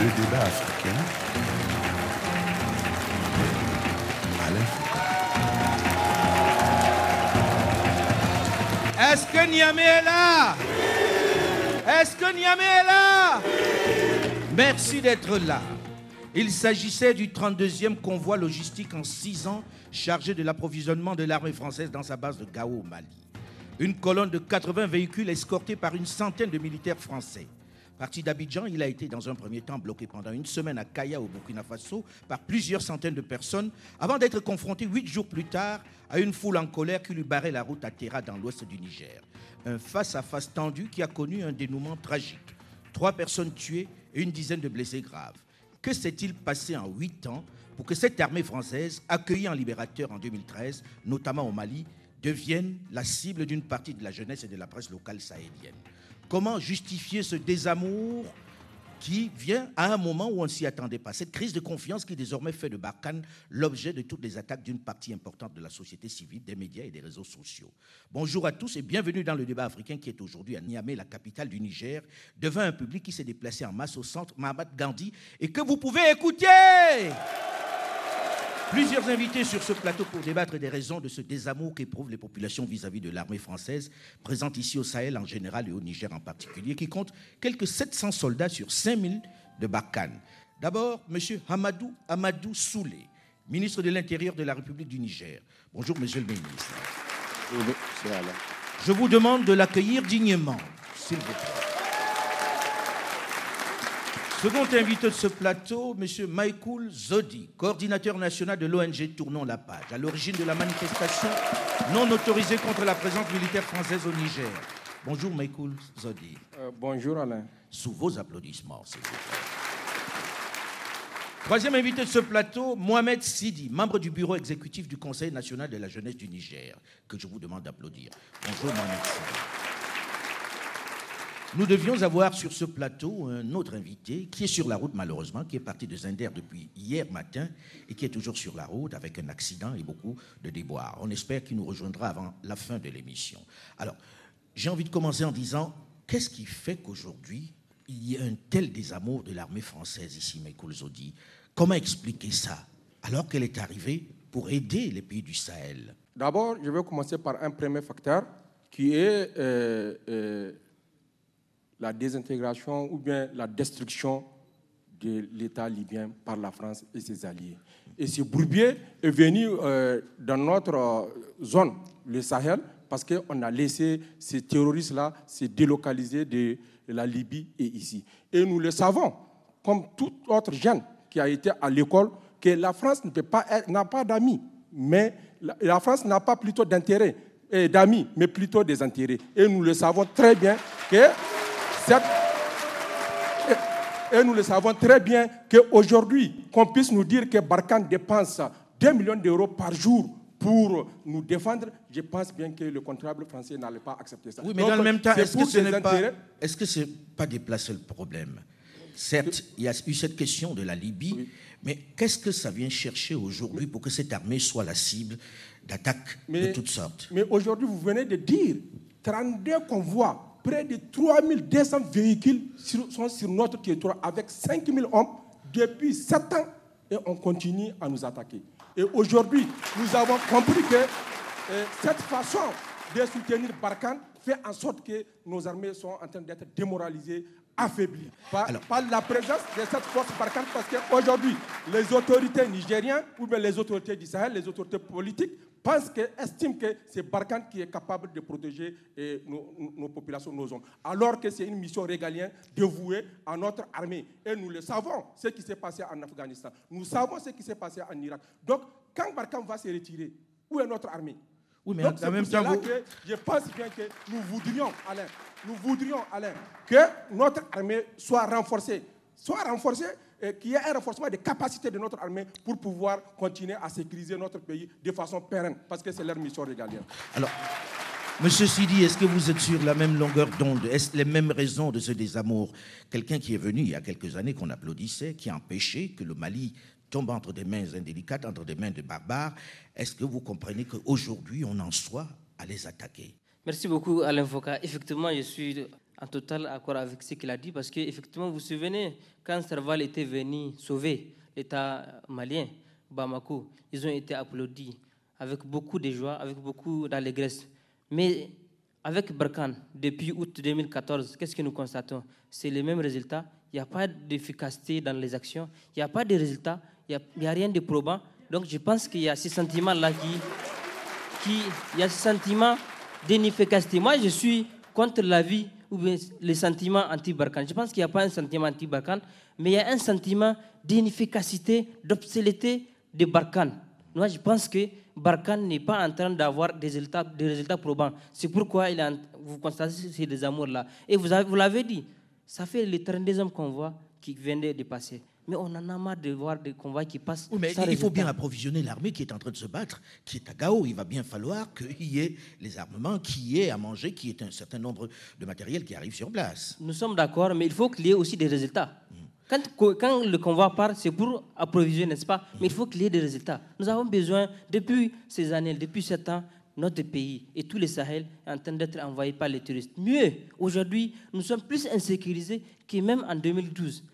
Le débat africain. Est-ce que Niamey est là? Est-ce que Niamey est là? Merci d'être là. Il s'agissait du 32e convoi logistique en six ans chargé de l'approvisionnement de l'armée française dans sa base de Gao au Mali. Une colonne de 80 véhicules escortés par une centaine de militaires français. Parti d'Abidjan, il a été dans un premier temps bloqué pendant une semaine à Kaya au Burkina Faso par plusieurs centaines de personnes avant d'être confronté huit jours plus tard à une foule en colère qui lui barrait la route à Terra dans l'ouest du Niger. Un face-à-face tendu qui a connu un dénouement tragique. Trois personnes tuées et une dizaine de blessés graves. Que s'est-il passé en huit ans pour que cette armée française, accueillie en libérateur en 2013, notamment au Mali, devienne la cible d'une partie de la jeunesse et de la presse locale sahélienne? Comment justifier ce désamour qui vient à un moment où on ne s'y attendait pas? Cette crise de confiance qui désormais fait de Barkhane l'objet de toutes les attaques d'une partie importante de la société civile, des médias et des réseaux sociaux. Bonjour à tous et bienvenue dans le débat africain qui est aujourd'hui à Niamey, la capitale du Niger, devant un public qui s'est déplacé en masse au centre Mahamat Gandhi et que vous pouvez écouter. Plusieurs invités sur ce plateau pour débattre des raisons de ce désamour qu'éprouvent les populations vis-à-vis de l'armée française, présente ici au Sahel en général et au Niger en particulier, qui compte quelques 700 soldats sur 5000 de Barkhane. D'abord, M. Hamadou Amadou Soulé, ministre de l'Intérieur de la République du Niger. Bonjour, Monsieur le ministre. Je vous demande de l'accueillir dignement, s'il vous plaît. Second invité de ce plateau, M. Michael Zodi, coordinateur national de l'ONG Tournons la page, à l'origine de la manifestation non autorisée contre la présence militaire française au Niger. Bonjour Michael Zodi. Euh, bonjour Alain. Sous vos applaudissements, s'il vous plaît. Troisième invité de ce plateau, Mohamed Sidi, membre du bureau exécutif du Conseil national de la jeunesse du Niger, que je vous demande d'applaudir. Bonjour Mohamed Sidi. Nous devions avoir sur ce plateau un autre invité qui est sur la route malheureusement, qui est parti de Zinder depuis hier matin et qui est toujours sur la route avec un accident et beaucoup de déboires. On espère qu'il nous rejoindra avant la fin de l'émission. Alors, j'ai envie de commencer en disant, qu'est-ce qui fait qu'aujourd'hui, il y a un tel désamour de l'armée française ici, Michael Zodi? Comment expliquer ça alors qu'elle est arrivée pour aider les pays du Sahel? D'abord, je vais commencer par un premier facteur qui est... Euh, euh, la désintégration ou bien la destruction de l'État libyen par la France et ses alliés. Et ce bourbier est venu euh, dans notre euh, zone, le Sahel, parce qu'on a laissé ces terroristes-là se délocaliser de la Libye et ici. Et nous le savons, comme tout autre jeune qui a été à l'école, que la France n'a pas d'amis, mais la, France n'a pas plutôt d'intérêt, d'amis, mais plutôt des intérêts. Et nous le savons très bien que et nous le savons très bien qu'aujourd'hui, qu'on puisse nous dire que Barkhane dépense 2 millions d'euros par jour pour nous défendre, je pense bien que le comptable français n'allait pas accepter ça. Oui, mais dans le même temps, est-ce que ce n'est pas, est-ce que c'est pas déplacer le problème Certes, il y a eu cette question de la Libye, mais qu'est-ce que ça vient chercher aujourd'hui pour que cette armée soit la cible d'attaques de toutes sortes? Mais aujourd'hui, vous venez de dire 32 convois près de 3200 véhicules sont sur notre territoire avec 5000 hommes depuis 7 ans et on continue à nous attaquer. Et aujourd'hui, nous avons compris que euh, cette façon de soutenir Barkhane fait en sorte que nos armées sont en train d'être démoralisées, affaiblies par, par, la présence de cette force Barkhane parce qu'aujourd'hui, les autorités nigériennes ou bien les autorités du Sahel, les autorités politiques pense que, estime que c'est Barkhane qui est capable de protéger eh, nos, populations, nos hommes. Alors que c'est une mission régalienne dévouée à notre armée. Et nous le savons, ce qui s'est passé en Afghanistan. Nous savons ce qui s'est passé en Irak. Donc, quand Barkhane va se retirer, où est notre armée? Oui, mais Donc, en même temps, que je pense bien que nous voudrions, Alain, nous voudrions, Alain, que notre armée soit renforcée. Soit renforcée qu'il y ait un renforcement des capacités de notre armée pour pouvoir continuer à sécuriser notre pays de façon pérenne, parce que c'est leur mission régalienne. Alors, Monsieur Sidi, est-ce que vous êtes sur la même longueur d'onde? Est-ce les mêmes raisons de ce désamour? Quelqu'un qui est venu il y a quelques années qu'on applaudissait, qui a empêché que le Mali tombe entre des mains indélicates, entre des mains de barbares. Est-ce que vous comprenez qu'aujourd'hui, on en soit à les attaquer? Merci beaucoup, Alain Foucault. Effectivement, je suis en total accord avec ce qu'il a dit, parce qu'effectivement, vous vous souvenez, quand Serval était venu sauver l'État malien, Bamako, ils ont été applaudis avec beaucoup de joie, avec beaucoup d'allégresse. Mais avec Barkhane, depuis août 2014, qu'est-ce que nous constatons? C'est les mêmes résultats. Il n'y a pas d'efficacité dans les actions, il n'y a pas de résultats, il n'y a, rien de probant. Donc je pense qu'il y a ce sentiment-là qui. Il y a ce sentiment d'inefficacité. Moi, je suis contre la ou les sentiments anti-Barkhane. Je pense qu'il n'y a pas un sentiment anti-Barkhane, mais il y a un sentiment d'inefficacité, d'obscénité de Barkhane. Moi, je pense que Barkhane n'est pas en train d'avoir des résultats, des résultats probants. C'est pourquoi il vous constatez ces désamours-là. Et vous, vous l'avez dit, ça fait les 32 hommes qu'on voit qui viennent de passer. Mais on en a marre de voir des convois qui passent. Oui, mais il faut bien approvisionner l'armée qui est en train de se battre, qui est à Gao. Il va bien falloir qu'il y ait les armements, qu'il y ait à manger, qu'il y ait un certain nombre de matériel qui arrive sur place. Nous sommes d'accord, mais il faut qu'il y ait aussi des résultats. Quand, quand, le convoi part, c'est pour approvisionner, n'est-ce pas? Mais il faut qu'il y ait des résultats. Nous avons besoin, depuis ces années, depuis sept ans, notre pays et tous les Sahel est en train d'être envahis par les touristes. Mieux, aujourd'hui, nous sommes plus insécurisés que même en 2012.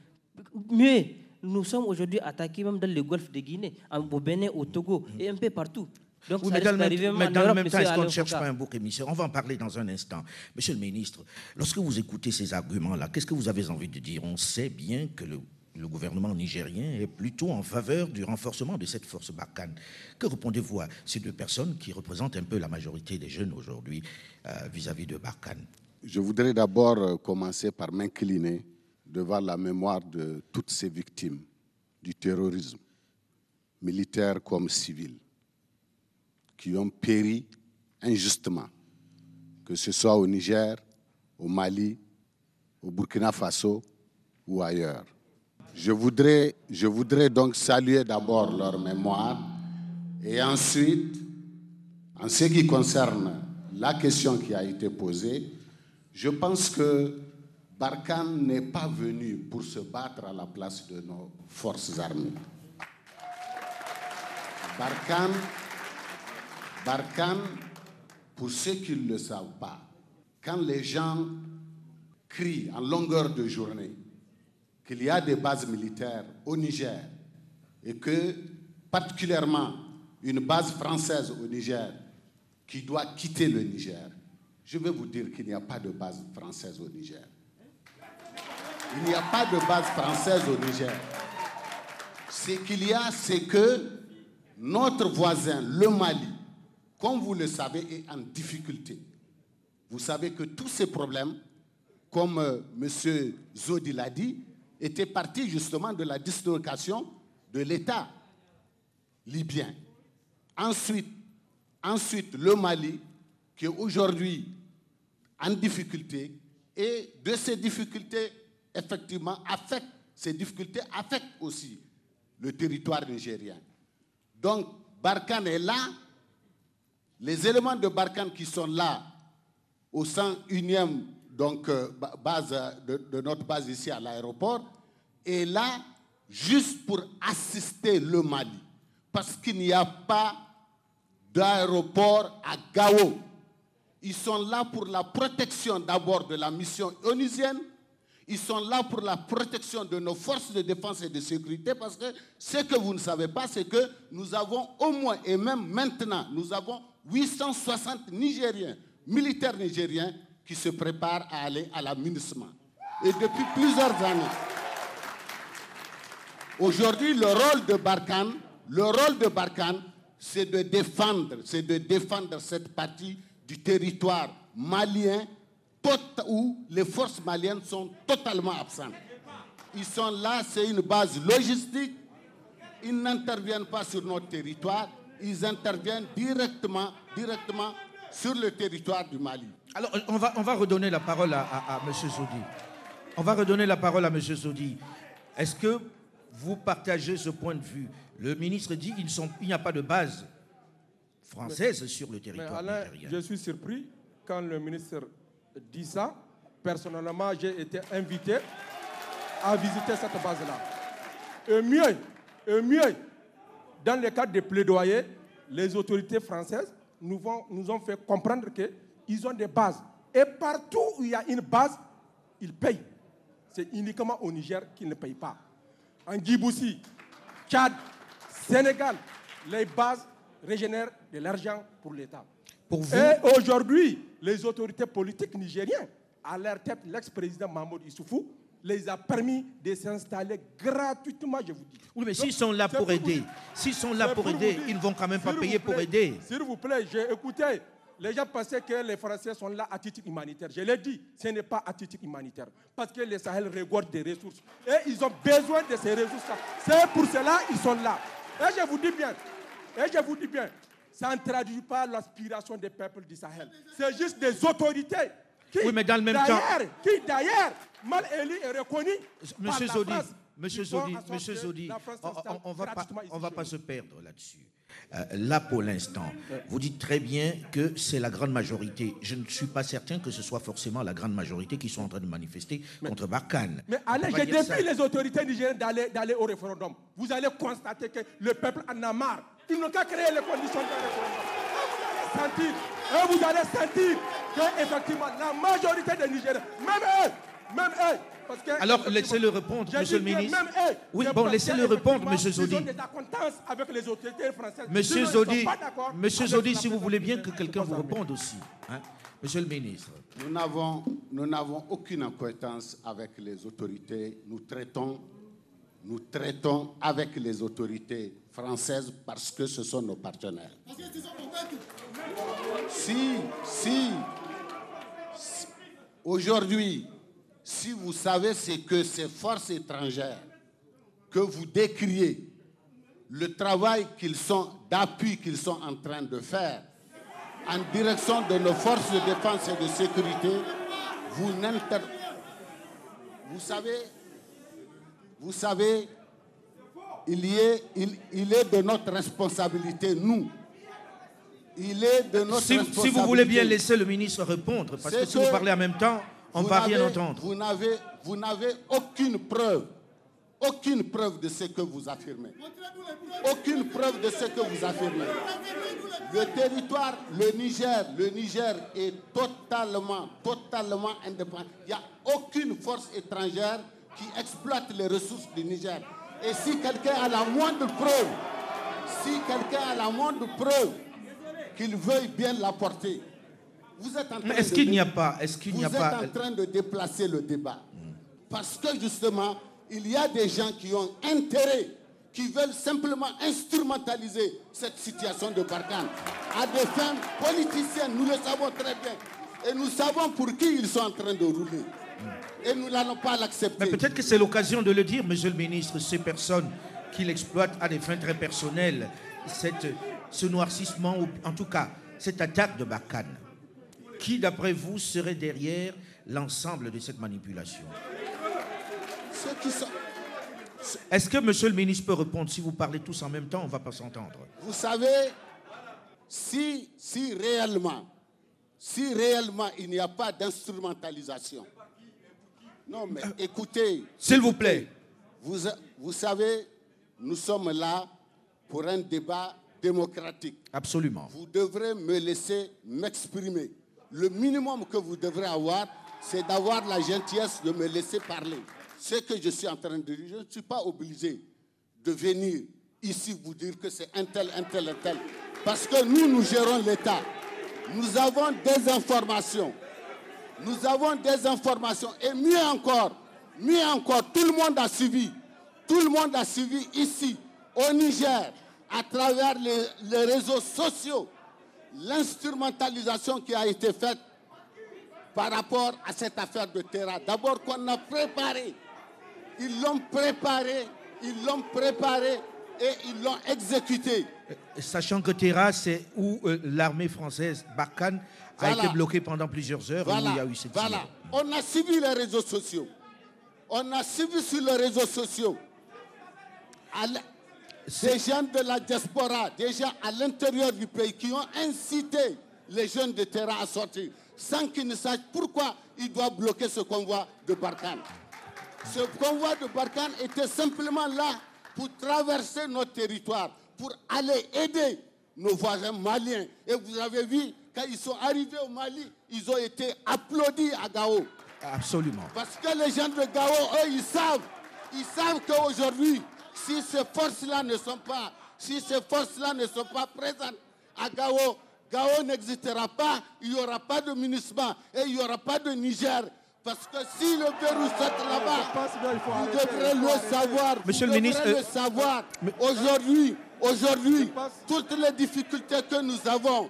Mieux, nous sommes aujourd'hui attaqués même dans le golfe de Guinée, au Bénin, au Togo et un peu partout. Donc, oui, mais dans, le même temps, est-ce qu'on ne cherche pas un bouc émissaire On va en parler dans un instant. Monsieur le ministre, lorsque vous écoutez ces arguments-là, qu'est-ce que vous avez envie de dire? On sait bien que le, gouvernement nigérien est plutôt en faveur du renforcement de cette force Barkhane. Que répondez-vous à ces deux personnes qui représentent un peu la majorité des jeunes aujourd'hui euh, vis-à-vis de Barkhane? Je voudrais d'abord euh, commencer par m'incliner devant la mémoire de toutes ces victimes du terrorisme, militaires comme civils qui ont péri injustement, que ce soit au Niger, au Mali, au Burkina Faso ou ailleurs. Je voudrais, je voudrais donc saluer d'abord leur mémoire et ensuite, en ce qui concerne la question qui a été posée, je pense que Barkhane n'est pas venu pour se battre à la place de nos forces armées. Barkhane Barkhane, pour ceux qui ne le savent pas, quand les gens crient en longueur de journée qu'il y a des bases militaires au Niger et que particulièrement une base française au Niger qui doit quitter le Niger, je vais vous dire qu'il n'y a pas de base française au Niger. Il n'y a pas de base française au Niger. Ce qu'il y a, c'est que notre voisin, le Mali, comme vous le savez, est en difficulté. Vous savez que tous ces problèmes, comme euh, M. Zodi l'a dit, étaient partis justement de la dislocation de l'État libyen. Ensuite, ensuite, le Mali, qui est aujourd'hui en difficulté, et de ces difficultés, effectivement, affectent, ces difficultés affectent aussi le territoire nigérien. Donc, Barkhane est là les éléments de Barkhane qui sont là, au 101e donc, euh, base de, notre base ici à l'aéroport, est là juste pour assister le Mali. Parce qu'il n'y a pas d'aéroport à Gao. Ils sont là pour la protection d'abord de la mission onisienne. Ils sont là pour la protection de nos forces de défense et de sécurité parce que ce que vous ne savez pas, c'est que nous avons au moins, et même maintenant, nous avons 860 Nigériens, militaires nigériens, qui se préparent à aller à la MINUSMA. Et depuis plusieurs années. Aujourd'hui, le rôle de Barkhane, le rôle de Barkhane, c'est de défendre, c'est de défendre cette partie du territoire malien où les forces maliennes sont totalement absentes. Ils sont là, c'est une base logistique. Ils n'interviennent pas sur notre territoire ils interviennent directement, directement sur le territoire du Mali. Alors, on va, on va redonner la parole à, à, M. Zodi. On va redonner la parole à M. Zodi. Est-ce que vous partagez ce point de vue? Le ministre dit qu'il n'y a pas de base française sur le territoire mais Alain, Je suis surpris quand le ministre dit ça. Personnellement, j'ai été invité à visiter cette base-là. Et mieux, et mieux, dans le cadre des plaidoyers, les autorités françaises nous, nous ont fait comprendre qu'ils ont des bases. Et partout où il y a une base, ils payent. C'est uniquement au Niger qu'ils ne payent pas. En Djibouti, Tchad, Sénégal, les bases régénèrent de l'argent pour l'État. Pour vous, Et aujourd'hui, les autorités politiques nigériennes, à leur tête l'ex-président Mahmoud Issoufou, les a permis de s'installer gratuitement, je vous dis. oui, mais s'ils sont là pour aider, s'ils sont là pour aider, dire. ils ne vont quand même pas payer pour aider. S'il vous plaît, j'ai écouté. Les gens pensaient que les Français sont là à titre humanitaire. Je l'ai dit, ce n'est pas à titre humanitaire. Parce que les Sahel regorge des ressources. Et ils ont besoin de ces ressources-là. C'est pour cela qu'ils sont là. Et je vous dis bien, et je vous dis bien, ça ne traduit pas l'aspiration des peuples du Sahel. C'est juste des autorités qui, Oui, mais dans le même d'ailleurs, qui d'ailleurs, mal élus et reconnus par Monsieur la France, Monsieur sorte Monsieur France on, on- va pas, on va se perdre là-dessus. Euh, là, pour l'instant, vous dites très bien que c'est la grande majorité. Je ne suis pas certain que ce soit forcément la grande majorité qui sont en train de manifester contre Barkhane. Mais allez, je défie les autorités nigériennes d'aller au référendum. Vous allez constater que le peuple en a marre. Ils n'ont qu'à créer les conditions d'un référendum. Et vous allez sentir, et vous allez sentir que effectivement la majorité des Nigériens, même eux, même eux, parce que Alors, laissez-le répondre, monsieur le ministre. Même eux, Oui, bon, laissez-le répondre, monsieur Zodi. Avec les autorités françaises. Monsieur Zodi, Monsieur Zodi, la si vous voulez bien que quelqu'un vous réponde aussi. hein. Monsieur le ministre. Nous n'avons, nous n'avons aucune acquaintance avec les autorités. Nous traitons, nous traitons avec les autorités parce que ce sont nos partenaires. Si, si, si- aujourd'hui, si vous savez ce que ces forces étrangères que vous décriez, le travail qu'ils sont, d'appui qu'ils sont en train de faire, en direction de nos forces de défense et de sécurité, vous n'inter... Vous savez, vous savez, il, y est, il, il est de notre responsabilité, nous. Il est de notre Si, responsabilité. si vous voulez bien laisser le ministre répondre, parce que si vous parlez en même temps, on ne va rien entendre. Vous n'avez, vous n'avez aucune preuve, aucune preuve de ce que vous affirmez. Aucune preuve de ce que vous affirmez. Le territoire, le Niger, le Niger est totalement, totalement indépendant. Il n'y a aucune force étrangère qui exploite les ressources du Niger. Et si quelqu'un a la moindre preuve, si quelqu'un a la moindre preuve qu'il veuille bien l'apporter, vous êtes en train est-ce de qu'il n'y dé- a pas, est-ce qu'il vous n'y a êtes pas, en train de déplacer le débat. Parce que justement, il y a des gens qui ont intérêt, qui veulent simplement instrumentaliser cette situation de Barkhane à des fins politiciennes. Nous le savons très bien. Et nous savons pour qui ils sont en train de rouler. Et nous n'allons pas l'accepter. Mais peut-être que c'est l'occasion de le dire, monsieur le ministre, ces personnes qui l'exploitent à des fins très personnelles, cette, ce noircissement, ou en tout cas cette attaque de Barkhane, qui d'après vous serait derrière l'ensemble de cette manipulation? Ceux qui sont- Est-ce que monsieur le ministre peut répondre? Si vous parlez tous en même temps, on ne va pas s'entendre. Vous savez, si, si réellement, si réellement il n'y a pas d'instrumentalisation, non mais écoutez, S'il vous plaît. vous, vous savez, nous sommes là pour un débat démocratique. Absolument. Vous devrez me laisser m'exprimer. Le minimum que vous devrez avoir, c'est d'avoir la gentillesse de me laisser parler. Ce que je suis en train de dire, je ne suis pas obligé de venir ici vous dire que c'est un tel, un tel, un tel. Parce que nous, nous gérons l'État. Nous avons des informations. Nous avons des informations. Et mieux encore, mieux encore, tout le monde a suivi. Tout le monde a suivi ici, au Niger, à travers les, réseaux sociaux, l'instrumentalisation qui a été faite par rapport à cette affaire de Terra. D'abord qu'on a préparé. Ils l'ont préparé, ils l'ont préparé et ils l'ont exécuté. Sachant que Terra, c'est où euh, l'armée française, Barkhane, a Voilà. été bloquée pendant plusieurs heures où Voilà, il y a eu cette voilà. On a suivi les réseaux sociaux. On a suivi sur les réseaux sociaux. Des gens de la diaspora, des gens à l'intérieur du pays qui ont incité les jeunes de terrain à sortir sans qu'ils ne sachent pourquoi ils doivent bloquer ce convoi de Barkhane. Ce convoi de Barkhane était simplement là pour traverser notre territoire, pour aller aider nos voisins maliens. Et vous avez vu, quand ils sont arrivés au Mali, ils ont été applaudis à Gao. Absolument. Parce que les gens de Gao, eux, ils savent. Ils savent qu'aujourd'hui, si ces forces-là ne sont pas, si ces forces-là ne sont pas présentes à Gao, Gao n'existera pas, il n'y aura pas de MINUSMA et il n'y aura pas de Niger. Parce que si le verrou saute là-bas, vous devrez le savoir. Monsieur vous le devrez ministre, le euh, savoir. Aujourd'hui, aujourd'hui, toutes les difficultés que nous avons,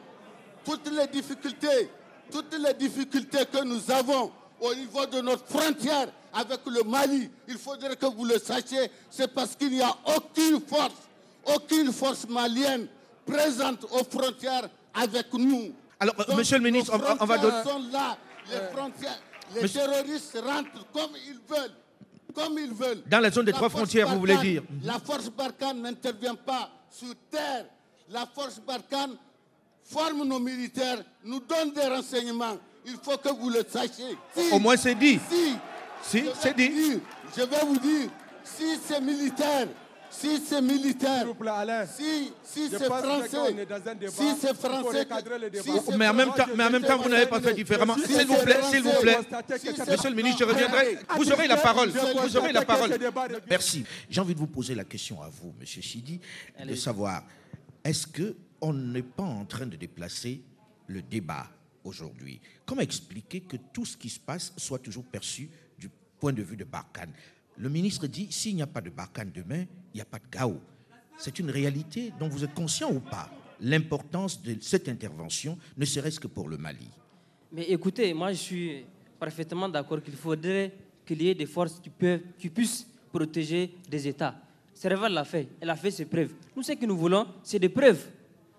toutes les difficultés, toutes les difficultés que nous avons au niveau de notre frontière avec le Mali, il faudrait que vous le sachiez, c'est parce qu'il n'y a aucune force, aucune force malienne présente aux frontières avec nous. Alors, euh, Donc, monsieur le ministre, nos on va- on va frontières donner- sont là, les frontières, les Monsieur- terroristes rentrent comme ils veulent. Comme ils veulent. Dans la zone des La trois frontières, vous voulez dire La force Barkhane n'intervient pas sur terre. La force Barkhane forme nos militaires, nous donne des renseignements. Il faut que vous le sachiez. Si- Au moins, c'est dit. Si, Si, je vais c'est vous dit. dire, je vais vous dire, si c'est militaire, si c'est militaire, S'il vous plaît, Alain. si, si c'est français, si c'est français, recadrer le débat. si c'est Mais en même temps, mais en même temps, vous n'avez pas fait différemment. S'il vous plaît, s'il vous plaît. Monsieur le ministre, je reviendrai. Vous aurez la parole. Vous aurez la parole. Merci. J'ai envie de vous poser la question à vous, Monsieur Sidi, de savoir est-ce que on n'est pas en train de déplacer le débat aujourd'hui Comment expliquer que tout ce qui se passe soit toujours perçu du point de vue de Barkhane? Le ministre dit s'il n'y a pas de Barkhane demain, il n'y a pas de Gao. C'est une réalité dont vous êtes conscient ou pas? L'importance de cette intervention, ne serait-ce que pour le Mali. Mais écoutez, moi je suis parfaitement d'accord qu'il faudrait qu'il y ait des forces qui, puissent protéger des États. Serval l'a fait, elle a fait ses preuves. Nous, ce que nous voulons, c'est des preuves.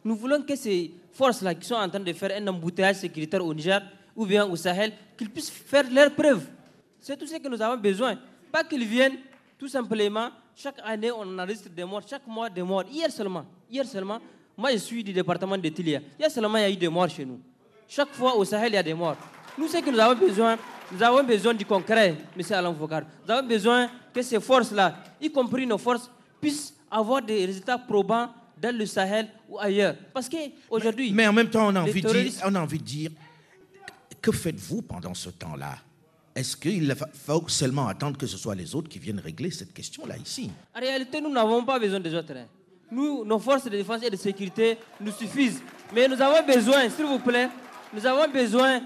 Nous voulons que ces forces-là qui sont en train de faire un embouteillage sécuritaire au Niger ou bien au Sahel, qu'ils puissent faire leurs preuves. C'est tout ce que nous avons besoin. Pas qu'ils viennent tout simplement, chaque année on enregistre des morts, chaque mois des morts. Hier seulement, hier seulement, moi je suis du département de Tilia. Hier seulement il y a eu des morts chez nous. Chaque fois au Sahel il y a des morts. Nous ce que nous avons besoin, nous avons besoin du concret, M. Alain Foucault. Nous avons besoin que ces forces-là, y compris nos forces, puissent avoir des résultats probants dans le Sahel ou ailleurs. Parce qu'aujourd'hui... Mais en même temps, on a envie de dire, on a envie de dire que faites-vous pendant ce temps-là? Est-ce qu'il fa- faut seulement attendre que ce soit les autres qui viennent régler cette question-là ici? En réalité, nous n'avons pas besoin des autres. Nous, nos forces de défense et de sécurité nous suffisent. Mais nous avons besoin, s'il vous plaît, nous avons besoin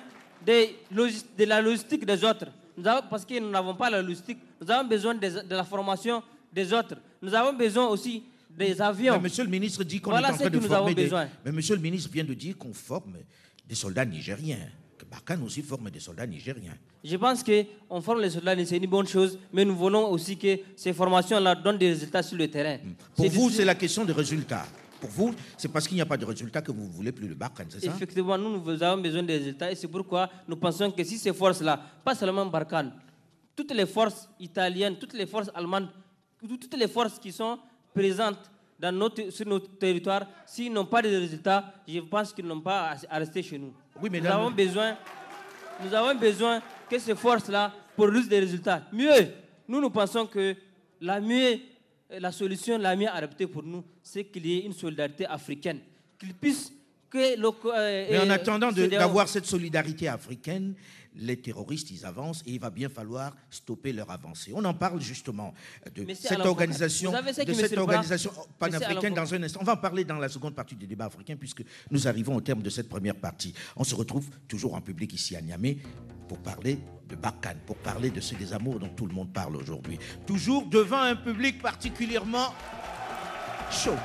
de la logistique des autres. Nous avons- parce que nous n'avons pas la logistique, nous avons besoin de la formation des autres. Nous avons besoin aussi des avions. Mais Monsieur le ministre dit qu'on Voilà est en train que de nous former avons des... besoin. Mais Monsieur le ministre vient de dire qu'on forme des soldats nigériens. Que Barkhane aussi forme des soldats nigériens. Je pense qu'on forme les soldats, c'est une bonne chose, mais nous voulons aussi que ces formations-là donnent des résultats sur le terrain. Pour vous, c'est la question de résultats. Pour vous, c'est parce qu'il n'y a pas de résultats que vous ne voulez plus le Barkhane, c'est ça? Effectivement, nous, nous avons besoin des résultats et c'est pourquoi nous pensons que si ces forces-là, pas seulement Barkhane, toutes les forces italiennes, toutes les forces allemandes, toutes les forces qui sont présentes dans notre, sur notre territoire, s'ils n'ont pas de résultats, je pense qu'ils n'ont pas à, à rester chez nous. Oui, nous, avons besoin, nous avons besoin que ces forces-là produisent des résultats. Mieux, nous, nous pensons que la mieux, la solution la mieux adaptée pour nous, c'est qu'il y ait une solidarité africaine, qu'ils puissent que le, euh, Mais en attendant d'avoir cette solidarité africaine, les terroristes, ils avancent et il va bien falloir stopper leur avancée. On en parle justement de cette Alain organisation, de cette organisation panafricaine dans un instant. On va en parler dans la seconde partie du débat africain puisque nous arrivons au terme de cette première partie. On se retrouve toujours en public ici à Niamey pour parler de Barkhane, pour parler de ce désamour dont tout le monde parle aujourd'hui. Toujours devant un public particulièrement chaud.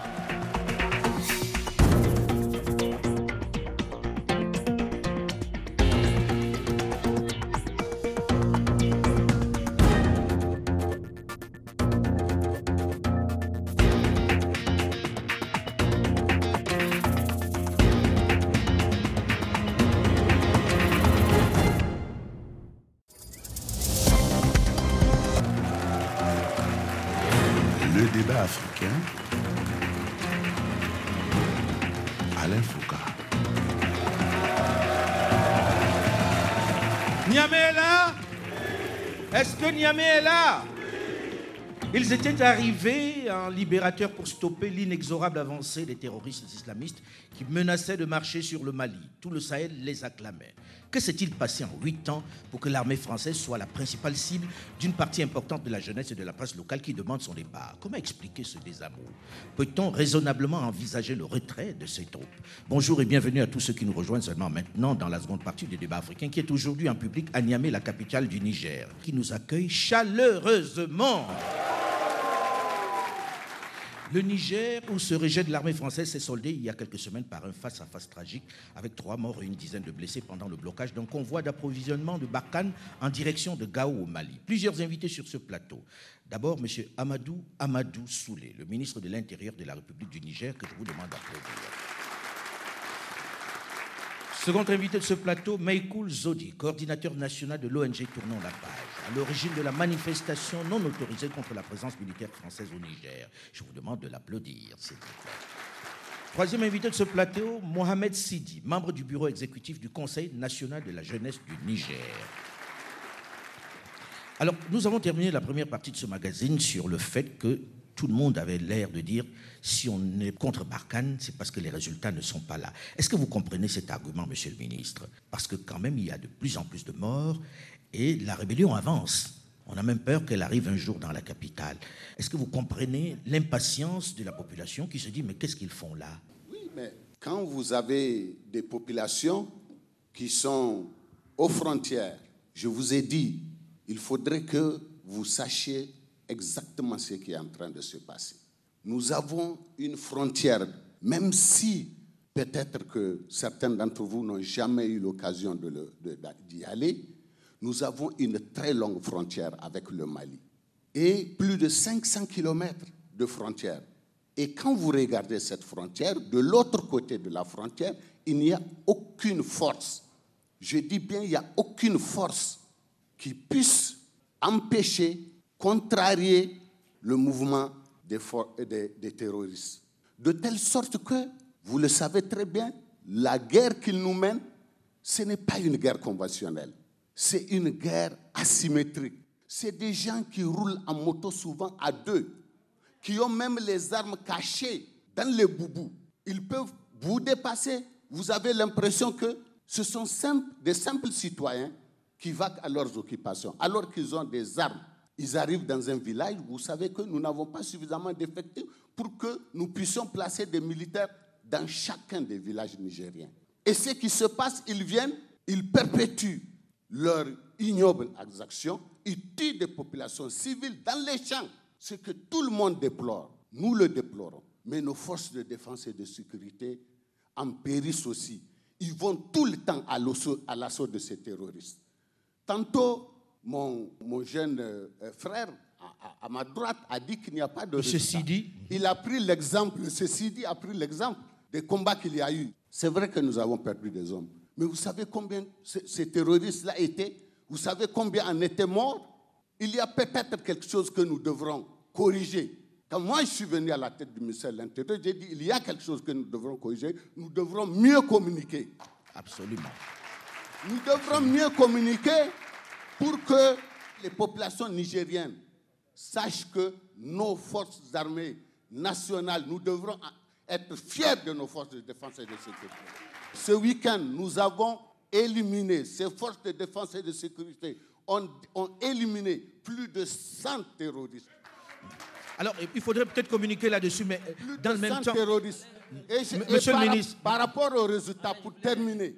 Le débat africain. Alain Foucault. Niamey est là? Est-ce que Niamey est là? Ils étaient arrivés en libérateur pour stopper l'inexorable avancée des terroristes islamistes qui menaçaient de marcher sur le Mali. Tout le Sahel les acclamait. Que s'est-il passé en huit ans pour que l'armée française soit la principale cible d'une partie importante de la jeunesse et de la presse locale qui demande son départ? Comment expliquer ce désamour? Peut-on raisonnablement envisager le retrait de ces troupes? Bonjour et bienvenue à tous ceux qui nous rejoignent seulement maintenant dans la seconde partie du débat africain qui est aujourd'hui en public à Niamey, la capitale du Niger, qui nous accueille chaleureusement. Le Niger, où ce rejet de l'armée française s'est soldé il y a quelques semaines par un face-à-face tragique avec trois morts et une dizaine de blessés pendant le blocage d'un convoi d'approvisionnement de Barkhane en direction de Gao au Mali. Plusieurs invités sur ce plateau. D'abord, M. Amadou Amadou Soulé, le ministre de l'Intérieur de la République du Niger, que je vous demande d'applaudir. Second invité de ce plateau, Meikoul Zodi, coordinateur national de l'ONG Tournons la page, à l'origine de la manifestation non autorisée contre la présence militaire française au Niger. Je vous demande de l'applaudir, s'il vous plaît. Troisième invité de ce plateau, Mohamed Sidi, membre du bureau exécutif du Conseil national de la jeunesse du Niger. Alors, nous avons terminé la première partie de ce magazine sur le fait que tout le monde avait l'air de dire si on est contre Barkhane, c'est parce que les résultats ne sont pas là. Est-ce que vous comprenez cet argument, monsieur le ministre? Parce que quand même, il y a de plus en plus de morts et la rébellion avance. On a même peur qu'elle arrive un jour dans la capitale. Est-ce que vous comprenez l'impatience de la population qui se dit mais qu'est-ce qu'ils font là? Oui, mais quand vous avez des populations qui sont aux frontières, je vous ai dit, il faudrait que vous sachiez exactement ce qui est en train de se passer. Nous avons une frontière, même si peut-être que certains d'entre vous n'ont jamais eu l'occasion d'y de, de, aller, nous avons une très longue frontière avec le Mali et plus de 500 kilomètres de frontière. Et quand vous regardez cette frontière, de l'autre côté de la frontière, il n'y a aucune force. Je dis bien, il n'y a aucune force qui puisse empêcher contrarier le mouvement des, terroristes. De telle sorte que, vous le savez très bien, la guerre qu'ils nous mènent, ce n'est pas une guerre conventionnelle, c'est une guerre asymétrique. C'est des gens qui roulent en moto souvent à deux, qui ont même les armes cachées dans les boubous. Ils peuvent vous dépasser. Vous avez l'impression que ce sont des simples citoyens qui vaquent à leurs occupations, alors qu'ils ont des armes ils arrivent dans un village, vous savez que nous n'avons pas suffisamment d'effectifs pour que nous puissions placer des militaires dans chacun des villages nigériens. Et ce qui se passe, ils viennent, ils perpétuent leur ignoble action, ils tuent des populations civiles dans les champs. Ce que tout le monde déplore, nous le déplorons. Mais nos forces de défense et de sécurité en périssent aussi. Ils vont tout le temps à l'assaut de ces terroristes. Tantôt, mon, mon jeune euh, frère, à, à, ma droite, a dit qu'il n'y a pas de. Monsieur Sidi Il a pris l'exemple, M. Sidi a pris l'exemple des combats qu'il y a eu. C'est vrai que nous avons perdu des hommes. Mais vous savez combien ces terroristes-là étaient? Vous savez combien en étaient morts? Il y a peut-être quelque chose que nous devrons corriger. Quand moi je suis venu à la tête du ministère de l'Intérieur, j'ai dit il y a quelque chose que nous devrons corriger. Nous devrons mieux communiquer. Absolument. Nous devrons mieux communiquer pour que les populations nigériennes sachent que nos forces armées nationales, nous devrons être fiers de nos forces de défense et de sécurité. Ce week-end, nous avons éliminé, ces forces de défense et de sécurité ont, ont éliminé plus de 100 terroristes. Alors, il faudrait peut-être communiquer là-dessus, mais plus dans de le même 100 temps. terroristes. Et je- et Monsieur le par, ministre. Par rapport aux résultats, pour terminer,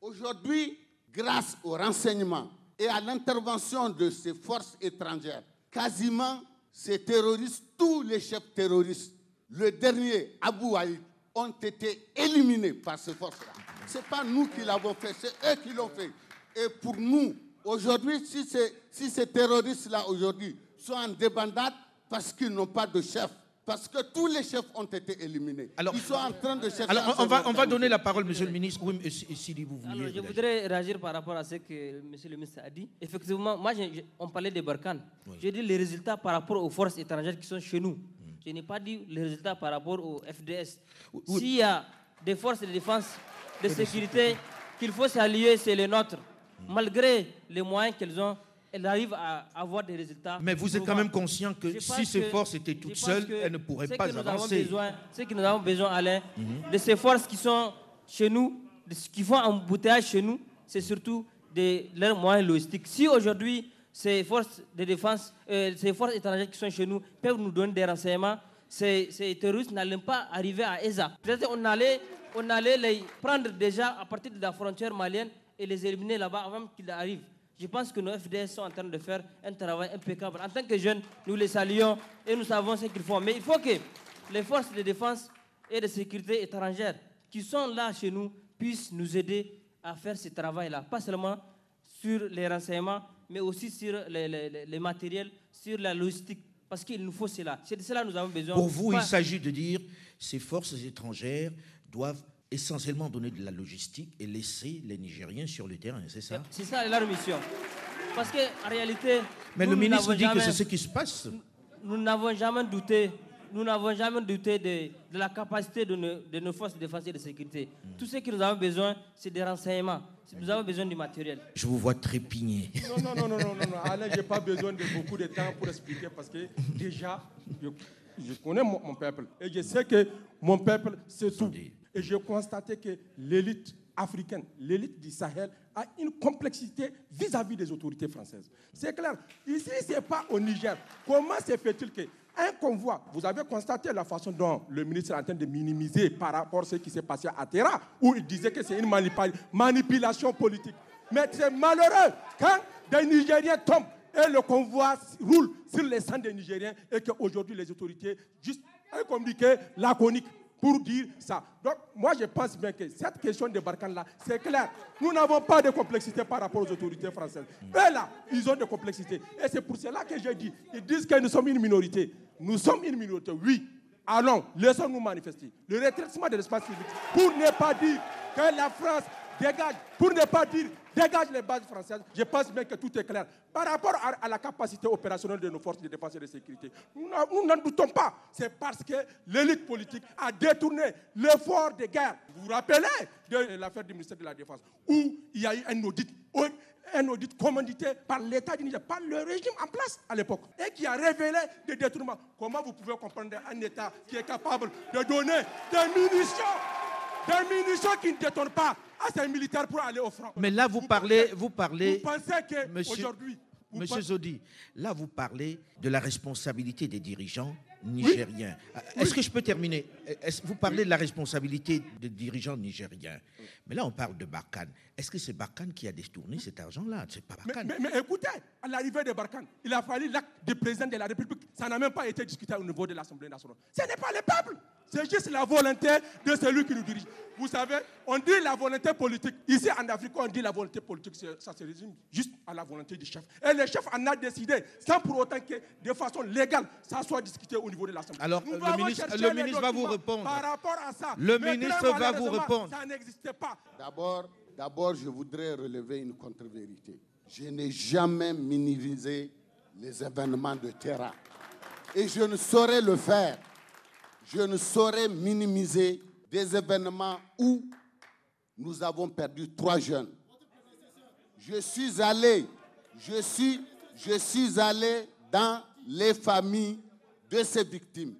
aujourd'hui, grâce aux renseignements et à l'intervention de ces forces étrangères, quasiment ces terroristes, tous les chefs terroristes, le dernier, Abu Aïd, ont été éliminés par ces forces-là. Ce n'est pas nous qui l'avons fait, c'est eux qui l'ont fait. Et pour nous, aujourd'hui, si si ces terroristes-là, aujourd'hui, sont en débandade parce qu'ils n'ont pas de chef, parce que tous les chefs ont été éliminés. Alors- Ils sont en train de chercher Alors, à on va, on va organiser. donner la parole, monsieur le ministre. Oui, monsieur Sidi, vous vouliez. Alors, je voudrais réagir par rapport à ce que M. le ministre a dit. Effectivement, moi, on parlait des Barkhane. J'ai dit les résultats par rapport aux forces étrangères qui sont chez nous. Je n'ai pas dit les résultats par rapport au FDS. Oui. S'il y a des forces de défense, de sécurité qu'il faut s'allier, c'est les nôtres. Malgré les moyens qu'elles ont, elle arrive à avoir des résultats. Mais vous êtes quand même conscient que si ces forces étaient toutes seules, elles ne pourraient pas avancer. besoin- ce que nous avons besoin, Alain, de ces forces qui sont chez nous, de ce qui font embouteillage chez nous, c'est surtout de leurs moyens logistiques. Si aujourd'hui, ces forces de défense, euh, ces forces étrangères qui sont chez nous peuvent nous donner des renseignements, ces, ces terroristes n'allaient pas arriver à ESA. Peut-être on allait, on allait les prendre déjà à partir de la frontière malienne et les éliminer là-bas avant qu'ils arrivent. Je pense que nos FDS sont en train de faire un travail impeccable. En tant que jeunes, nous les saluons et nous savons ce qu'ils font. Mais il faut que les forces de défense et de sécurité étrangères qui sont là chez nous puissent nous aider à faire ce travail-là. Pas seulement sur les renseignements, mais aussi sur les, les- les- les matériels, sur la logistique. Parce qu'il nous faut cela. C'est de cela que nous avons besoin. Pour vous, Pas- il s'agit de dire ces forces étrangères doivent essentiellement donner de la logistique et laisser les Nigériens sur le terrain, c'est ça C'est ça leur mission. Parce qu'en réalité. Mais nous, le ministre dit que c'est ce qui se passe. nous n'avons jamais douté, nous n'avons jamais douté de, de la capacité de nos, de nos forces de défense et de sécurité. Tout ce que nous avons besoin, c'est des renseignements. Nous avons besoin du matériel. Je vous vois trépigner. Non, non, non, non, non, non, non. Alain, je n'ai pas besoin de beaucoup de temps pour expliquer parce que déjà, je, je connais mon, mon peuple et je sais que mon peuple, c'est tout. Et j'ai constaté que l'élite africaine, l'élite du Sahel, a une complexité vis-à-vis des autorités françaises. C'est clair. Ici, ce n'est pas au Niger. Comment se fait-il que un convoi, vous avez constaté la façon dont le ministre est en train de minimiser par rapport à ce qui s'est passé à Terra, où il disait que c'est une manipulation politique. Mais c'est malheureux quand des Nigériens tombent et le convoi roule sur les sangs des Nigériens et qu'aujourd'hui les autorités juste un communiqué laconique pour dire ça. Donc moi je pense bien que cette question de Barkhane-là, c'est clair. Nous n'avons pas de complexité par rapport aux autorités françaises. Eux là, ils ont de complexité. Et c'est pour cela que j'ai dit, ils disent que nous sommes une minorité. Nous sommes une minorité, oui. Allons, laissons-nous manifester. Le rétrécissement de l'espace public, pour ne pas dire que la France dégage, pour ne pas dire dégage les bases françaises, je pense bien que tout est clair. Par rapport à, la capacité opérationnelle de nos forces de défense et de sécurité, nous n'en- nous n'en doutons pas. C'est parce que l'élite politique a détourné l'effort de guerre. Vous vous rappelez de l'affaire du ministère de la Défense, où il y a eu un audit, un audit commandité par l'État du Niger, par le régime en place à l'époque, et qui a révélé des détournements. Comment vous pouvez comprendre un État qui est capable de donner des munitions des munitions qui ne détonnent pas à ces militaires pour aller au front. Mais là, vous parlez, vous parlez, Vous pensez que Monsieur- aujourd'hui, Monsieur pensez- Zodi, là, vous parlez de la responsabilité des dirigeants nigériens. Est-ce que je peux terminer? Est-ce- Vous parlez de la responsabilité des dirigeants nigériens. Mais là, on parle de Barkhane. Est-ce que c'est Barkhane qui a détourné cet argent-là? C'est pas mais, Barkhane. mais- mais écoutez, à l'arrivée de Barkhane, il a fallu l'acte du président de la République. Ça n'a même pas été discuté au niveau de l'Assemblée nationale. Ce n'est pas le peuple. C'est juste la volonté de celui qui nous dirige. Vous savez, on dit la volonté politique. Ici en Afrique, on dit la volonté politique. Ça se résume juste à la volonté du chef. Et le chef en a décidé, sans pour autant que de façon légale, ça soit discuté au niveau de l'Assemblée. Alors, Nous le ministre- le ministre va vous répondre. Par rapport à ça. Le Mais ministre très va vous répondre. Ça n'existait pas. D'abord, d'abord, je voudrais relever une contre-vérité. Je n'ai jamais minimisé les événements de terrain. Et je ne saurais le faire. Je ne saurais minimiser des événements où nous avons perdu trois jeunes. Je suis allé, je suis, allé dans les familles de ces victimes.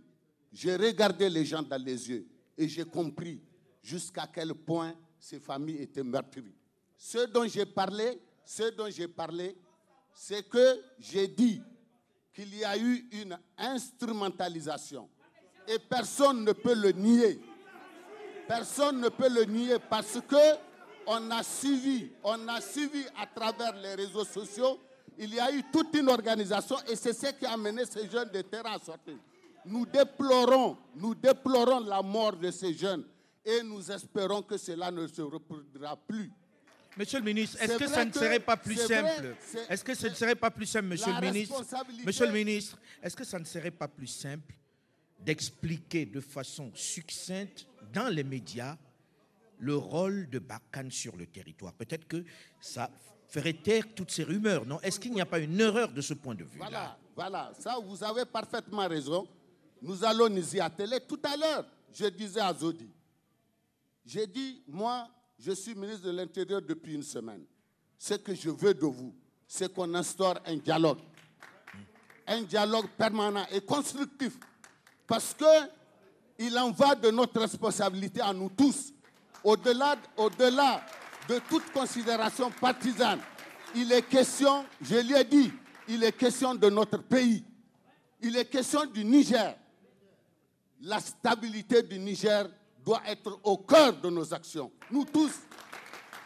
J'ai regardé les gens dans les yeux et j'ai compris jusqu'à quel point ces familles étaient meurtries. Ce dont j'ai parlé, ce dont j'ai parlé, c'est que j'ai dit qu'il y a eu une instrumentalisation et personne ne peut le nier. Personne ne peut le nier parce que on a suivi, on a suivi à travers les réseaux sociaux. Il y a eu toute une organisation et c'est ce qui a amené ces jeunes de terrain à sortir. Nous déplorons, nous déplorons la mort de ces jeunes et nous espérons que cela ne se reproduira plus. Monsieur le ministre, est-ce que ça ne serait pas plus simple? Est-ce que ce ne serait pas plus simple, monsieur le ministre? Monsieur le ministre, est-ce que ça ne serait pas plus simple d'expliquer de façon succincte dans les médias le rôle de Barkhane sur le territoire Peut-être que ça ferait taire toutes ces rumeurs, non? Est-ce qu'il n'y a pas une erreur de ce point de vue-là? Voilà, voilà, ça vous avez parfaitement raison. Nous allons nous y atteler. Tout à l'heure, je disais à Zodi, j'ai dit, moi, je suis ministre de l'Intérieur depuis une semaine. Ce que je veux de vous, c'est qu'on instaure un dialogue. Un dialogue permanent et constructif. Parce que il en va de notre responsabilité à nous tous. Au-delà, au-delà de toute considération partisane, il est question, je l'ai dit, il est question de notre pays. Il est question du Niger. La stabilité du Niger doit être au cœur de nos actions. Nous tous.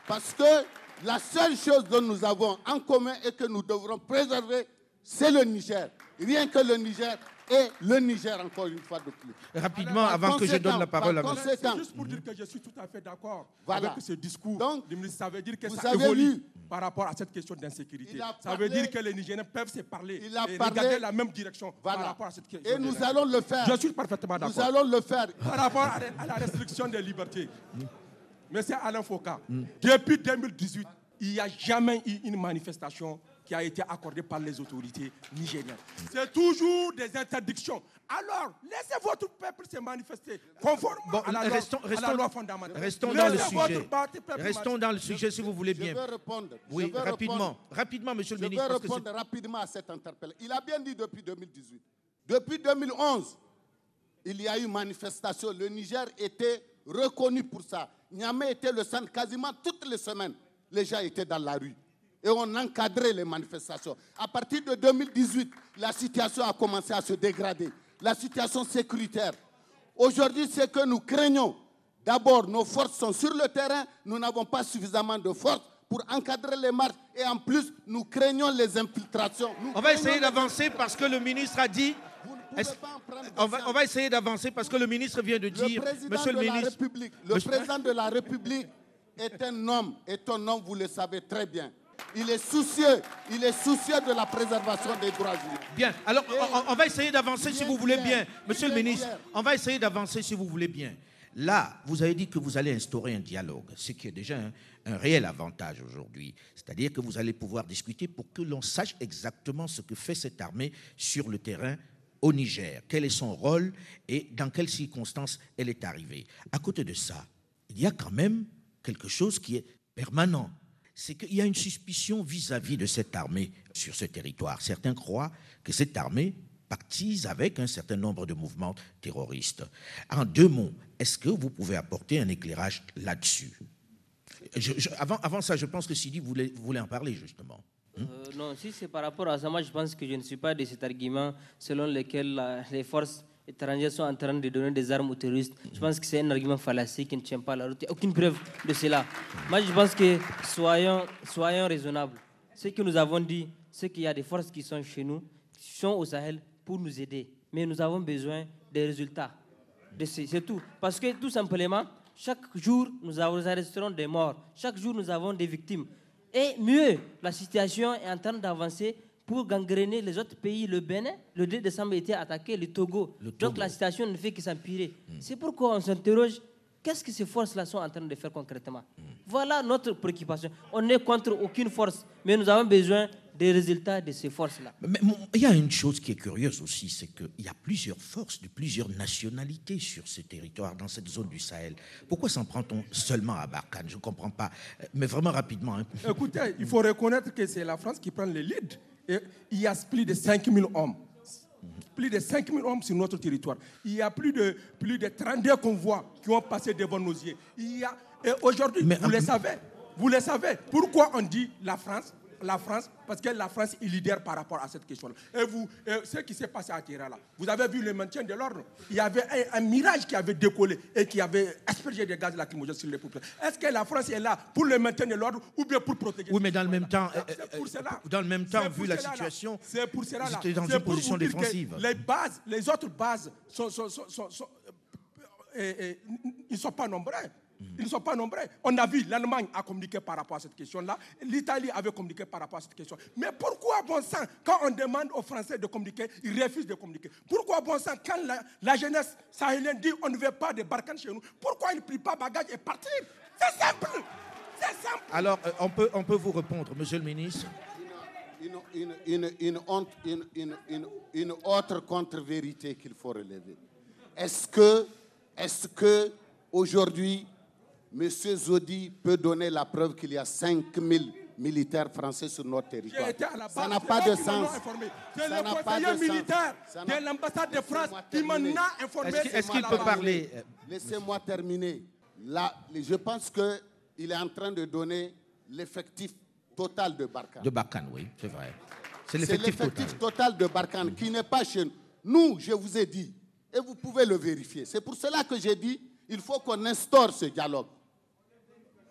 Parce que la seule chose dont nous avons en commun et que nous devrons préserver, c'est le Niger. Rien que le Niger et le Niger, encore une fois de plus. Rapidement, avant que je donne la parole à conséquent, C'est juste pour dire que je suis tout à fait d'accord Voilà. avec ce discours Donc, du ministre. Ça veut dire que vous ça avez évolue vu. par rapport à cette question d'insécurité. Ça veut dire que les Nigériens peuvent se parler Il a et parlé- regarder la même direction Voilà. par rapport à cette question. Et nous allons le faire. Je suis parfaitement Nous d'accord. allons le faire. Par rapport à à la restriction des libertés, Monsieur Alain Foucault, depuis 2018, il n'y a jamais eu une manifestation qui a été accordée par les autorités nigériennes. C'est toujours des interdictions. Alors, laissez votre peuple se manifester conformément Bon, à, la loi, restons, à la restons- loi fondamentale. restons dans le sujet. Restons dans le sujet si vous voulez Je bien. vais répondre. Je Oui, vais rapidement. répondre. Rapidement, monsieur Je le vais ministre. parce que répondre rapidement à cette interpellation. Il a bien dit depuis 2018. Depuis 2011, il y a eu manifestation. Le Niger était reconnu pour ça. Niamey était le centre quasiment toutes les semaines. Les gens étaient dans la rue. Et on encadrait les manifestations. À partir de 2018, la situation a commencé à se dégrader. La situation sécuritaire. Aujourd'hui, c'est que nous craignons. D'abord, nos forces sont sur le terrain. Nous n'avons pas suffisamment de forces pour encadrer les marches. Et en plus, nous craignons les infiltrations. Nous On va essayer d'avancer parce que le ministre a dit. Vous ne pouvez Est-ce- pas en prendre On va, on va essayer d'avancer parce que le ministre vient de Le dire, président monsieur de le la ministre, République, le Monsieur- président de la République est un homme, est un homme, vous le savez très bien. Il est soucieux, il est soucieux de la préservation des droits humains. Bien, alors on, va essayer d'avancer si vous voulez bien. Monsieur le ministre, on va essayer d'avancer si vous voulez bien. Là, vous avez dit que vous allez instaurer un dialogue, ce qui est déjà un, un réel avantage aujourd'hui. C'est-à-dire que vous allez pouvoir discuter pour que l'on sache exactement ce que fait cette armée sur le terrain au Niger, quel est son rôle et dans quelles circonstances elle est arrivée. À côté de ça, il y a quand même quelque chose qui est permanent. C'est qu'il y a une suspicion vis-à-vis de cette armée sur ce territoire. Certains croient que cette armée pactise avec un certain nombre de mouvements terroristes. En deux mots, est-ce que vous pouvez apporter un éclairage là-dessus? Avant, ça, je pense que Sidi voulait, voulait en parler justement. Euh, non, si c'est par rapport à ça, moi je pense que je ne suis pas de cet argument selon lequel les forces étrangères sont en train de donner des armes aux terroristes. Je pense que c'est un argument fallacieux qui ne tient pas la route. Aucune preuve de cela. Moi je pense que soyons, soyons raisonnables. Ce que nous avons dit, c'est qu'il y a des forces qui sont chez nous, qui sont au Sahel pour nous aider. Mais nous avons besoin des résultats. C'est tout. Parce que tout simplement, chaque jour, nous enregistrons des morts. Chaque jour, nous avons des victimes. Et mieux, la situation est en train d'avancer pour gangréner les autres pays. Le Bénin, le 2 décembre, était attaqué, le Togo. Le Togo. Donc la situation ne fait que s'empirer. C'est pourquoi on s'interroge, qu'est-ce que ces forces-là sont en train de faire concrètement? Voilà notre préoccupation. On n'est contre aucune force, mais nous avons besoin des résultats de ces forces-là. Mais il y a une chose qui est curieuse aussi, c'est qu'il y a plusieurs forces de plusieurs nationalités sur ce territoire, dans cette zone du Sahel. Pourquoi s'en prend-on seulement à Barkhane? Je ne comprends pas. Euh, Mais vraiment rapidement. hein. Écoutez, il faut reconnaître que c'est la France qui prend le lead. Et il y a plus de 5000 hommes. Plus de 5000 hommes sur notre territoire. Il y a plus de, plus de 32 convois qui ont passé devant nos yeux. Il y a, et aujourd'hui, vous le savez, vous le savez. Pourquoi on dit la France la France, parce que la France est leader par rapport à cette question-là. Et vous, et ce qui s'est passé à Tira, là, vous avez vu le maintien de l'ordre. Il y avait un, un mirage qui avait décollé et qui avait aspergé des gaz lacrymogènes sur les populations. Est-ce que la France est là pour le maintien de l'ordre ou bien pour protéger Oui, mais dans le même temps, euh, pour euh, cela. dans le même temps, vu la situation, c'est pour cela. là. dans une pour position défensive. Les bases, les autres bases sont, sont, sont, sont- sont- ils ne sont pas nombreux. Ils ne sont pas nombreux. On a vu, l'Allemagne a communiqué par rapport à cette question-là. L'Italie avait communiqué par rapport à cette question. Mais pourquoi, bon sang, quand on demande aux Français de communiquer, ils refusent de communiquer? Pourquoi, bon sang, quand la, la jeunesse sahélienne dit on ne veut pas de Barkhane chez nous, pourquoi ils ne prient pas bagage et partir? C'est simple C'est simple Alors, euh, on, peut, on peut vous répondre, monsieur le ministre Une, une- une- une honte, une, une- une- une autre contre-vérité qu'il faut relever. Est-ce que, est-ce que aujourd'hui, M. Zodi peut donner la preuve qu'il y a 5000 militaire français sur notre territoire. été à la Ça n'a pas de sens. C'est Ça le n'a pas conseiller de sens. militaire de l'ambassade de France qui m'en a informé. Est-ce qu'il à peut la parler euh, Laissez-moi terminer. Là, je pense qu'il est en train de donner l'effectif total de Barkhane. De Barkhane, oui, c'est vrai. C'est l'effectif total. l'effectif total de Barkhane qui n'est pas chez nous. Nous, je vous ai dit, et vous pouvez le vérifier. C'est pour cela que j'ai dit, il faut qu'on instaure ce dialogue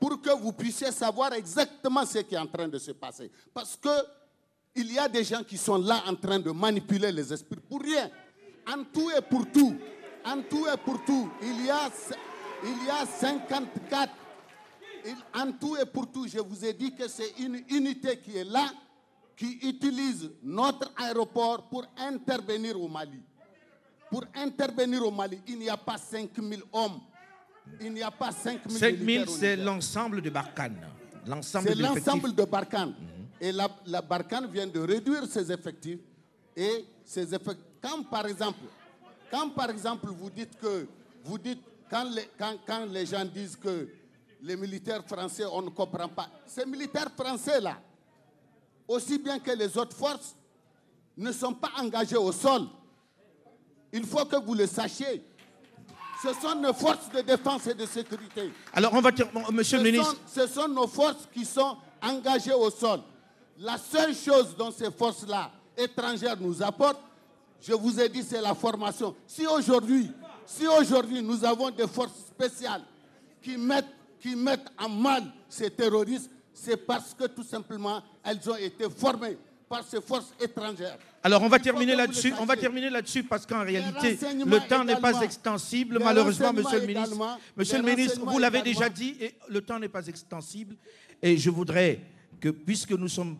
pour que vous puissiez savoir exactement ce qui est en train de se passer. Parce que il y a des gens qui sont là en train de manipuler les esprits pour rien. En tout et pour tout, en tout et pour tout, il y a, il y a 54. Il- en tout et pour tout, je vous ai dit que c'est une unité qui est là, qui utilise notre aéroport pour intervenir au Mali. Pour intervenir au Mali, il n'y a pas 5000 hommes. Il n'y a pas 5000 5000, militaires au c'est Niger. l'ensemble de Barkhane. L'ensemble C'est l'ensemble de Barkhane. Et la, la Barkhane vient de réduire ses effectifs. Et ses effectifs, quand par exemple, quand par exemple vous dites que, vous dites, quand les, quand, quand les gens disent que les militaires français, on ne comprend pas. Ces militaires français-là, aussi bien que les autres forces, ne sont pas engagés au sol. Il faut que vous le sachiez. Ce sont nos forces de défense et de sécurité. Alors, on va dire, bon, monsieur le ministre, sont, ce sont nos forces qui sont engagées au sol. La seule chose dont ces forces-là étrangères nous apportent, je vous ai dit, c'est la formation. Si aujourd'hui, si aujourd'hui nous avons des forces spéciales qui mettent, qui mettent en mal ces terroristes, c'est parce que tout simplement elles ont été formées par ces forces étrangères. alors on va terminer là-dessus. On va terminer là-dessus parce qu'en réalité, le temps n'est pas extensible, malheureusement, monsieur le ministre. Monsieur le ministre, vous l'avez déjà dit, et le temps n'est pas extensible. Et je voudrais que, puisque nous sommes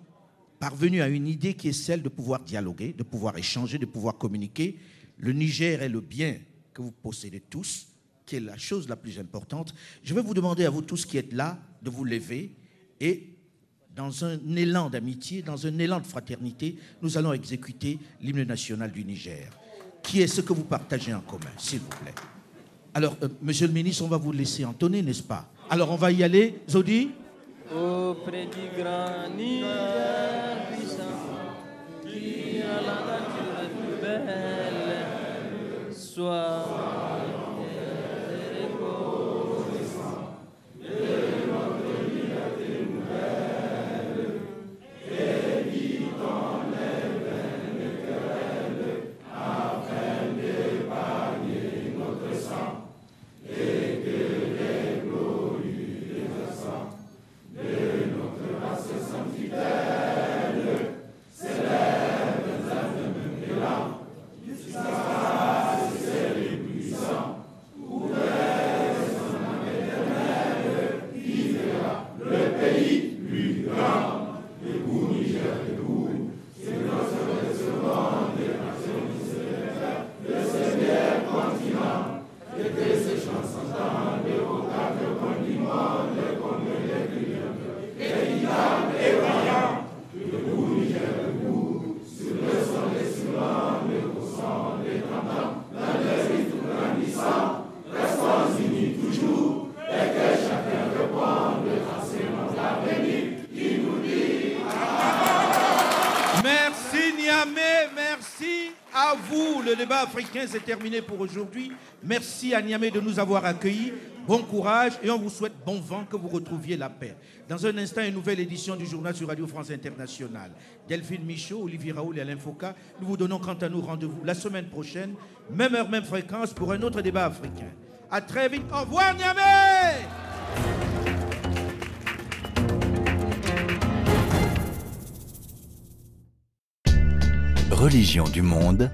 parvenus à une idée qui est celle de pouvoir dialoguer, de pouvoir échanger, de pouvoir communiquer, le Niger est le bien que vous possédez tous, qui est la chose la plus importante. Je vais vous demander à vous tous qui êtes là de vous lever et dans un élan d'amitié, dans un élan de fraternité, nous allons exécuter l'hymne national du Niger, qui est ce que vous partagez en commun, s'il vous plaît? Alors, euh, monsieur le ministre, on va vous laisser entonner, n'est-ce pas? Alors, on va y aller. Zodi? Auprès du grand Niger puissant, qui a la nature plus belle, soit africain c'est terminé pour aujourd'hui. Merci à Niamey de nous avoir accueillis. Bon courage et on vous souhaite bon vent, que vous retrouviez la paix. Dans un instant, une nouvelle édition du journal sur Radio France Internationale. Delphine Michaud, Olivier Raoul et Alain Foucault, nous vous donnons quant à nous rendez-vous la semaine prochaine, même heure, même fréquence, pour un autre débat africain. À très vite. Au revoir Niamey Religion du monde